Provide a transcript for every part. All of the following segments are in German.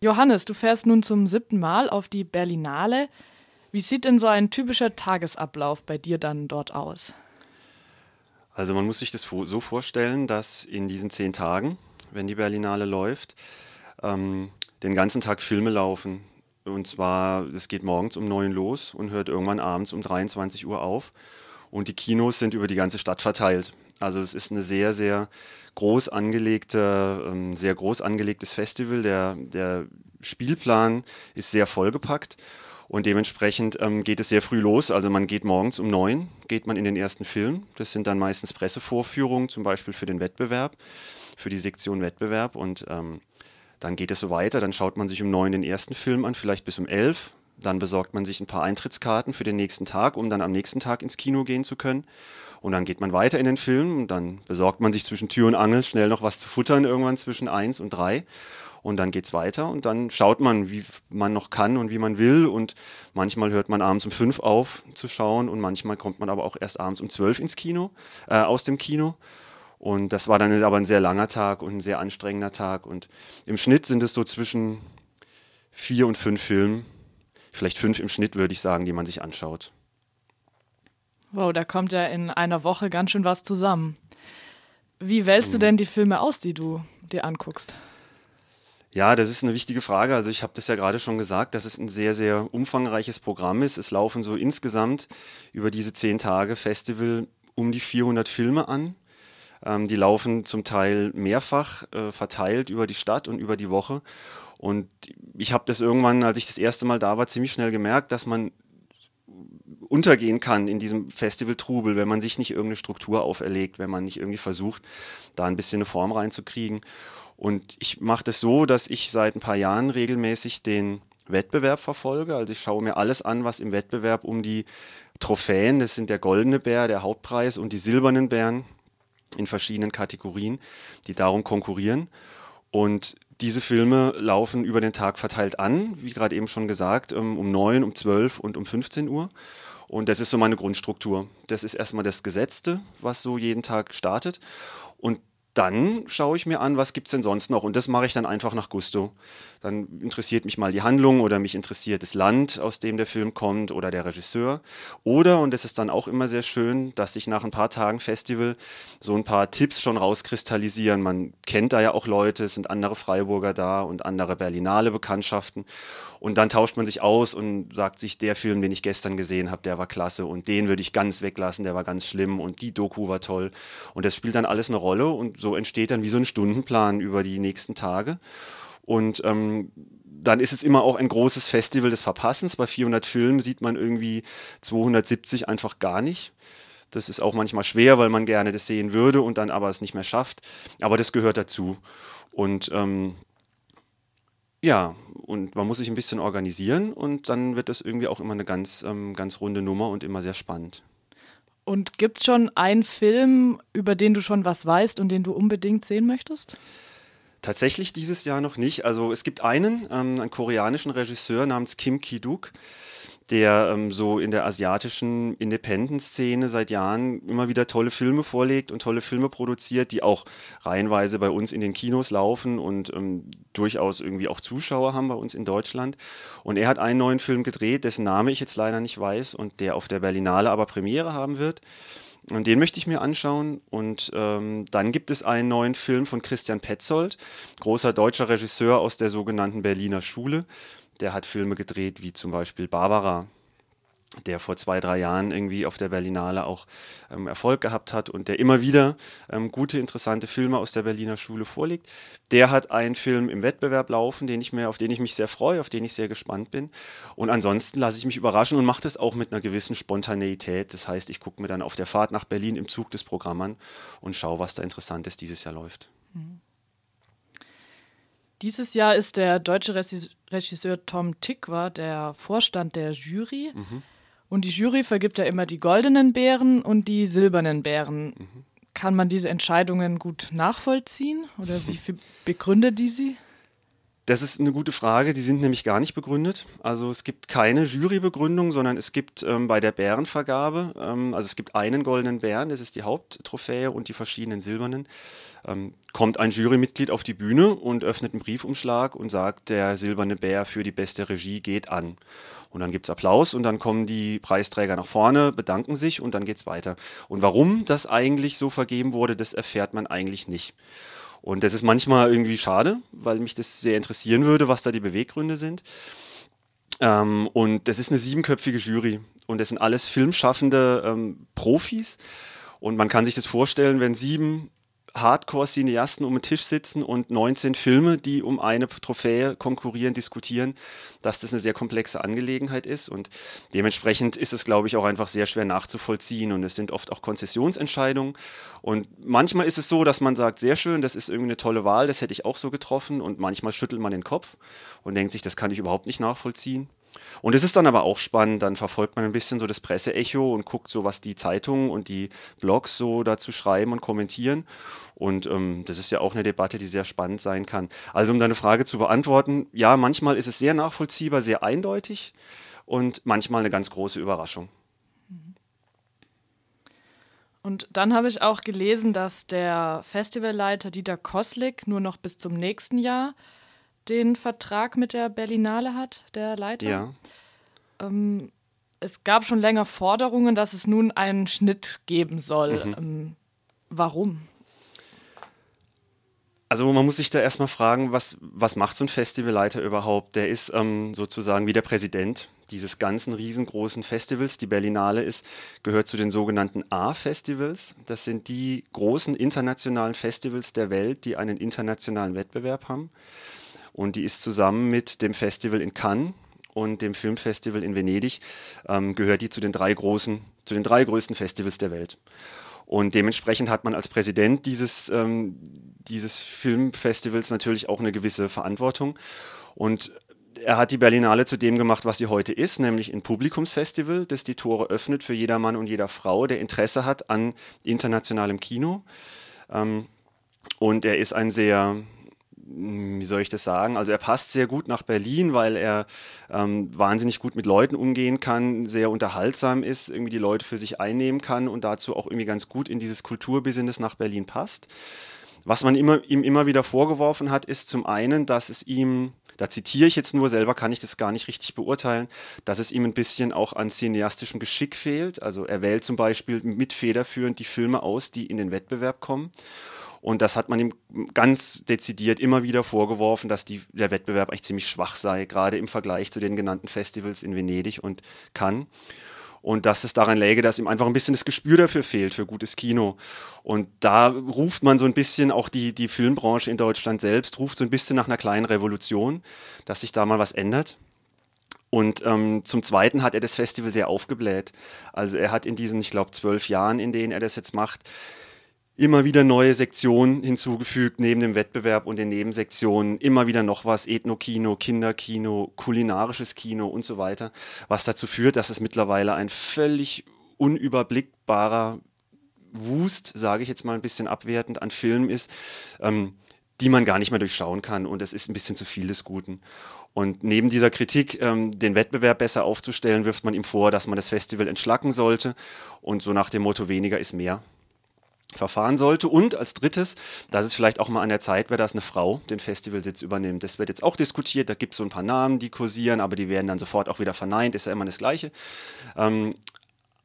Johannes, du fährst nun zum siebten Mal auf die Berlinale. Wie sieht denn so ein typischer Tagesablauf bei dir dann dort aus? Also man muss sich das so vorstellen, dass in diesen zehn Tagen, wenn die Berlinale läuft, ähm, den ganzen Tag Filme laufen. Und zwar, es geht morgens um neun los und hört irgendwann abends um 23 Uhr auf. Und die Kinos sind über die ganze Stadt verteilt. Also es ist eine sehr, sehr groß angelegte, ähm, sehr groß angelegtes Festival. Der, der Spielplan ist sehr vollgepackt und dementsprechend ähm, geht es sehr früh los. Also man geht morgens um neun, geht man in den ersten Film. Das sind dann meistens Pressevorführungen, zum Beispiel für den Wettbewerb, für die Sektion Wettbewerb und ähm, dann geht es so weiter, dann schaut man sich um neun den ersten Film an, vielleicht bis um elf. Dann besorgt man sich ein paar Eintrittskarten für den nächsten Tag, um dann am nächsten Tag ins Kino gehen zu können. Und dann geht man weiter in den Film und dann besorgt man sich zwischen Tür und Angel schnell noch was zu futtern, irgendwann zwischen eins und drei. Und dann geht es weiter und dann schaut man, wie man noch kann und wie man will. Und manchmal hört man abends um fünf auf zu schauen und manchmal kommt man aber auch erst abends um zwölf ins Kino, äh, aus dem Kino. Und das war dann aber ein sehr langer Tag und ein sehr anstrengender Tag. Und im Schnitt sind es so zwischen vier und fünf Filmen, vielleicht fünf im Schnitt, würde ich sagen, die man sich anschaut. Wow, da kommt ja in einer Woche ganz schön was zusammen. Wie wählst du mhm. denn die Filme aus, die du dir anguckst? Ja, das ist eine wichtige Frage. Also ich habe das ja gerade schon gesagt, dass es ein sehr, sehr umfangreiches Programm ist. Es laufen so insgesamt über diese zehn Tage Festival um die 400 Filme an. Ähm, die laufen zum Teil mehrfach äh, verteilt über die Stadt und über die Woche. Und ich habe das irgendwann, als ich das erste Mal da war, ziemlich schnell gemerkt, dass man untergehen kann in diesem Festival-Trubel, wenn man sich nicht irgendeine Struktur auferlegt, wenn man nicht irgendwie versucht, da ein bisschen eine Form reinzukriegen. Und ich mache das so, dass ich seit ein paar Jahren regelmäßig den Wettbewerb verfolge. Also ich schaue mir alles an, was im Wettbewerb um die Trophäen, das sind der goldene Bär, der Hauptpreis und die silbernen Bären in verschiedenen Kategorien, die darum konkurrieren. Und diese Filme laufen über den Tag verteilt an, wie gerade eben schon gesagt, ähm, um 9, um 12 und um 15 Uhr. Und das ist so meine Grundstruktur. Das ist erstmal das Gesetzte, was so jeden Tag startet. Und dann schaue ich mir an, was gibt es denn sonst noch. Und das mache ich dann einfach nach Gusto. Dann interessiert mich mal die Handlung oder mich interessiert das Land, aus dem der Film kommt oder der Regisseur. Oder, und das ist dann auch immer sehr schön, dass sich nach ein paar Tagen Festival so ein paar Tipps schon rauskristallisieren. Man kennt da ja auch Leute, es sind andere Freiburger da und andere Berlinale Bekanntschaften. Und dann tauscht man sich aus und sagt sich, der Film, den ich gestern gesehen habe, der war klasse und den würde ich ganz weglassen, der war ganz schlimm und die Doku war toll. Und das spielt dann alles eine Rolle und so entsteht dann wie so ein Stundenplan über die nächsten Tage. Und ähm, dann ist es immer auch ein großes Festival des Verpassens. Bei 400 Filmen sieht man irgendwie 270 einfach gar nicht. Das ist auch manchmal schwer, weil man gerne das sehen würde und dann aber es nicht mehr schafft. Aber das gehört dazu. Und ähm, ja, und man muss sich ein bisschen organisieren und dann wird das irgendwie auch immer eine ganz, ähm, ganz runde Nummer und immer sehr spannend. Und gibt es schon einen Film, über den du schon was weißt und den du unbedingt sehen möchtest? Tatsächlich dieses Jahr noch nicht. Also es gibt einen, ähm, einen koreanischen Regisseur namens Kim Ki-duk, der ähm, so in der asiatischen Independent-Szene seit Jahren immer wieder tolle Filme vorlegt und tolle Filme produziert, die auch reihenweise bei uns in den Kinos laufen und ähm, durchaus irgendwie auch Zuschauer haben bei uns in Deutschland. Und er hat einen neuen Film gedreht, dessen Name ich jetzt leider nicht weiß und der auf der Berlinale aber Premiere haben wird. Und den möchte ich mir anschauen. Und ähm, dann gibt es einen neuen Film von Christian Petzold, großer deutscher Regisseur aus der sogenannten Berliner Schule. Der hat Filme gedreht wie zum Beispiel Barbara, der vor zwei, drei Jahren irgendwie auf der Berlinale auch ähm, Erfolg gehabt hat und der immer wieder ähm, gute, interessante Filme aus der Berliner Schule vorlegt. Der hat einen Film im Wettbewerb laufen, den ich mir, auf den ich mich sehr freue, auf den ich sehr gespannt bin. Und ansonsten lasse ich mich überraschen und mache das auch mit einer gewissen Spontaneität. Das heißt, ich gucke mir dann auf der Fahrt nach Berlin im Zug das Programm an und schaue, was da Interessantes dieses Jahr läuft. Mhm. Dieses Jahr ist der deutsche Regisseur Tom Tikwa der Vorstand der Jury. Mhm. Und die Jury vergibt ja immer die goldenen Bären und die silbernen Bären. Mhm. Kann man diese Entscheidungen gut nachvollziehen oder wie begründet die sie? Das ist eine gute Frage. Die sind nämlich gar nicht begründet. Also es gibt keine Jurybegründung, sondern es gibt ähm, bei der Bärenvergabe, ähm, also es gibt einen goldenen Bären, das ist die Haupttrophäe und die verschiedenen silbernen. Ähm, kommt ein Jurymitglied auf die Bühne und öffnet einen Briefumschlag und sagt, der silberne Bär für die beste Regie geht an. Und dann gibt es Applaus und dann kommen die Preisträger nach vorne, bedanken sich und dann geht es weiter. Und warum das eigentlich so vergeben wurde, das erfährt man eigentlich nicht. Und das ist manchmal irgendwie schade, weil mich das sehr interessieren würde, was da die Beweggründe sind. Ähm, und das ist eine siebenköpfige Jury und das sind alles filmschaffende ähm, Profis. Und man kann sich das vorstellen, wenn sieben Hardcore-Cineasten um den Tisch sitzen und 19 Filme, die um eine Trophäe konkurrieren, diskutieren, dass das eine sehr komplexe Angelegenheit ist. Und dementsprechend ist es, glaube ich, auch einfach sehr schwer nachzuvollziehen. Und es sind oft auch Konzessionsentscheidungen. Und manchmal ist es so, dass man sagt, sehr schön, das ist irgendwie eine tolle Wahl, das hätte ich auch so getroffen. Und manchmal schüttelt man den Kopf und denkt sich, das kann ich überhaupt nicht nachvollziehen. Und es ist dann aber auch spannend, dann verfolgt man ein bisschen so das Presseecho und guckt so, was die Zeitungen und die Blogs so dazu schreiben und kommentieren. Und ähm, das ist ja auch eine Debatte, die sehr spannend sein kann. Also um deine Frage zu beantworten, ja, manchmal ist es sehr nachvollziehbar, sehr eindeutig und manchmal eine ganz große Überraschung. Und dann habe ich auch gelesen, dass der Festivalleiter Dieter Koslik nur noch bis zum nächsten Jahr den Vertrag mit der Berlinale hat, der Leiter. Ja. Ähm, es gab schon länger Forderungen, dass es nun einen Schnitt geben soll. Mhm. Ähm, warum? Also man muss sich da erstmal fragen, was, was macht so ein Festivalleiter überhaupt? Der ist ähm, sozusagen wie der Präsident dieses ganzen riesengroßen Festivals. Die Berlinale ist, gehört zu den sogenannten A-Festivals. Das sind die großen internationalen Festivals der Welt, die einen internationalen Wettbewerb haben. Und die ist zusammen mit dem Festival in Cannes und dem Filmfestival in Venedig, ähm, gehört die zu den drei großen, zu den drei größten Festivals der Welt. Und dementsprechend hat man als Präsident dieses, ähm, dieses Filmfestivals natürlich auch eine gewisse Verantwortung. Und er hat die Berlinale zu dem gemacht, was sie heute ist, nämlich ein Publikumsfestival, das die Tore öffnet für jeder Mann und jeder Frau, der Interesse hat an internationalem Kino. Ähm, und er ist ein sehr wie soll ich das sagen? Also er passt sehr gut nach Berlin, weil er ähm, wahnsinnig gut mit Leuten umgehen kann, sehr unterhaltsam ist, irgendwie die Leute für sich einnehmen kann und dazu auch irgendwie ganz gut in dieses Kulturbusiness nach Berlin passt. Was man immer, ihm immer wieder vorgeworfen hat, ist zum einen, dass es ihm, da zitiere ich jetzt nur, selber kann ich das gar nicht richtig beurteilen, dass es ihm ein bisschen auch an cineastischem Geschick fehlt. Also er wählt zum Beispiel mit federführend die Filme aus, die in den Wettbewerb kommen. Und das hat man ihm ganz dezidiert immer wieder vorgeworfen, dass die, der Wettbewerb eigentlich ziemlich schwach sei, gerade im Vergleich zu den genannten Festivals in Venedig und Cannes. Und dass es daran läge, dass ihm einfach ein bisschen das Gespür dafür fehlt, für gutes Kino. Und da ruft man so ein bisschen, auch die, die Filmbranche in Deutschland selbst, ruft so ein bisschen nach einer kleinen Revolution, dass sich da mal was ändert. Und ähm, zum Zweiten hat er das Festival sehr aufgebläht. Also er hat in diesen, ich glaube, zwölf Jahren, in denen er das jetzt macht, immer wieder neue Sektionen hinzugefügt, neben dem Wettbewerb und den Nebensektionen, immer wieder noch was, Ethnokino, Kinderkino, kulinarisches Kino und so weiter, was dazu führt, dass es mittlerweile ein völlig unüberblickbarer Wust, sage ich jetzt mal ein bisschen abwertend, an Filmen ist, ähm, die man gar nicht mehr durchschauen kann. Und es ist ein bisschen zu viel des Guten. Und neben dieser Kritik, ähm, den Wettbewerb besser aufzustellen, wirft man ihm vor, dass man das Festival entschlacken sollte. Und so nach dem Motto weniger ist mehr verfahren sollte. Und als drittes, dass es vielleicht auch mal an der Zeit wäre, dass eine Frau den Festivalsitz übernimmt. Das wird jetzt auch diskutiert, da gibt es so ein paar Namen, die kursieren, aber die werden dann sofort auch wieder verneint, ist ja immer das Gleiche. Ähm,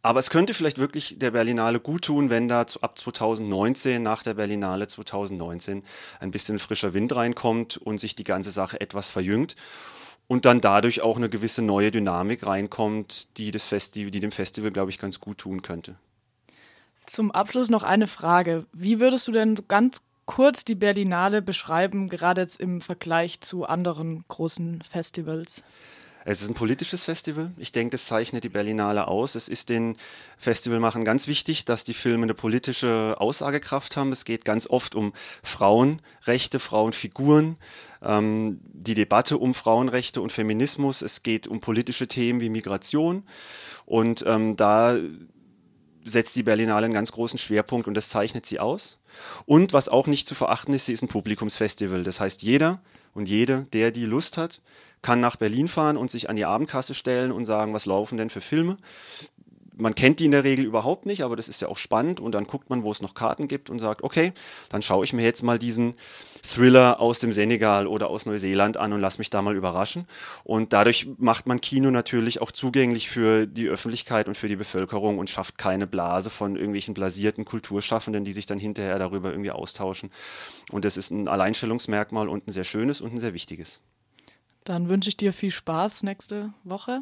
aber es könnte vielleicht wirklich der Berlinale gut tun, wenn da ab 2019, nach der Berlinale 2019, ein bisschen frischer Wind reinkommt und sich die ganze Sache etwas verjüngt und dann dadurch auch eine gewisse neue Dynamik reinkommt, die, das Festi die dem Festival, glaube ich, ganz gut tun könnte. Zum Abschluss noch eine Frage. Wie würdest du denn ganz kurz die Berlinale beschreiben, gerade jetzt im Vergleich zu anderen großen Festivals? Es ist ein politisches Festival. Ich denke, das zeichnet die Berlinale aus. Es ist den Festivalmachern ganz wichtig, dass die Filme eine politische Aussagekraft haben. Es geht ganz oft um Frauenrechte, Frauenfiguren, ähm, die Debatte um Frauenrechte und Feminismus. Es geht um politische Themen wie Migration. Und ähm, da setzt die Berlinale einen ganz großen Schwerpunkt und das zeichnet sie aus. Und was auch nicht zu verachten ist, sie ist ein Publikumsfestival. Das heißt, jeder Und jede, der die Lust hat, kann nach Berlin fahren und sich an die Abendkasse stellen und sagen, was laufen denn für Filme man kennt die in der Regel überhaupt nicht, aber das ist ja auch spannend und dann guckt man, wo es noch Karten gibt und sagt, okay, dann schaue ich mir jetzt mal diesen Thriller aus dem Senegal oder aus Neuseeland an und lass mich da mal überraschen. Und dadurch macht man Kino natürlich auch zugänglich für die Öffentlichkeit und für die Bevölkerung und schafft keine Blase von irgendwelchen blasierten Kulturschaffenden, die sich dann hinterher darüber irgendwie austauschen. Und das ist ein Alleinstellungsmerkmal und ein sehr schönes und ein sehr wichtiges. Dann wünsche ich dir viel Spaß nächste Woche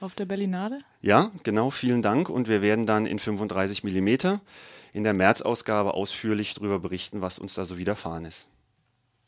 auf der Berlinale? Ja, genau, vielen Dank. Und wir werden dann in 35 mm in der März-Ausgabe ausführlich darüber berichten, was uns da so widerfahren ist.